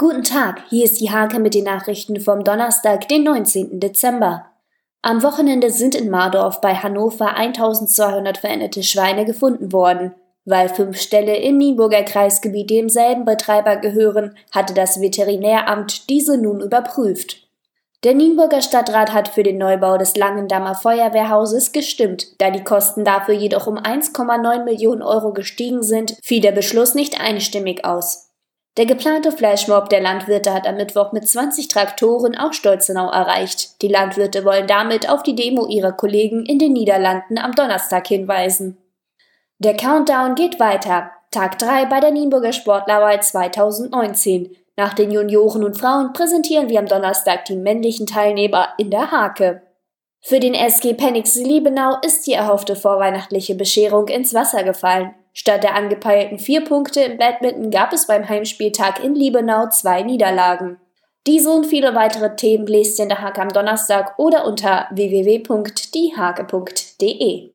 Guten Tag, hier ist die Hake mit den Nachrichten vom Donnerstag, den 19. Dezember. Am Wochenende sind in Mardorf bei Hannover 1200 veränderte Schweine gefunden worden. Weil fünf Ställe im Nienburger Kreisgebiet demselben Betreiber gehören, hatte das Veterinäramt diese nun überprüft. Der Nienburger Stadtrat hat für den Neubau des Langendammer Feuerwehrhauses gestimmt. Da die Kosten dafür jedoch um 1,9 Millionen Euro gestiegen sind, fiel der Beschluss nicht einstimmig aus. Der geplante Flashmob der Landwirte hat am Mittwoch mit 20 Traktoren auch Stolzenau erreicht. Die Landwirte wollen damit auf die Demo ihrer Kollegen in den Niederlanden am Donnerstag hinweisen. Der Countdown geht weiter. Tag 3 bei der Nienburger Sportlerwahl 2019. Nach den Junioren und Frauen präsentieren wir am Donnerstag die männlichen Teilnehmer in der Hake. Für den SG Penix Liebenau ist die erhoffte vorweihnachtliche Bescherung ins Wasser gefallen. Statt der angepeilten vier Punkte im Badminton gab es beim Heimspieltag in Liebenau zwei Niederlagen. Diese und viele weitere Themen lest ihr in der Hake am Donnerstag oder unter www.diehake.de.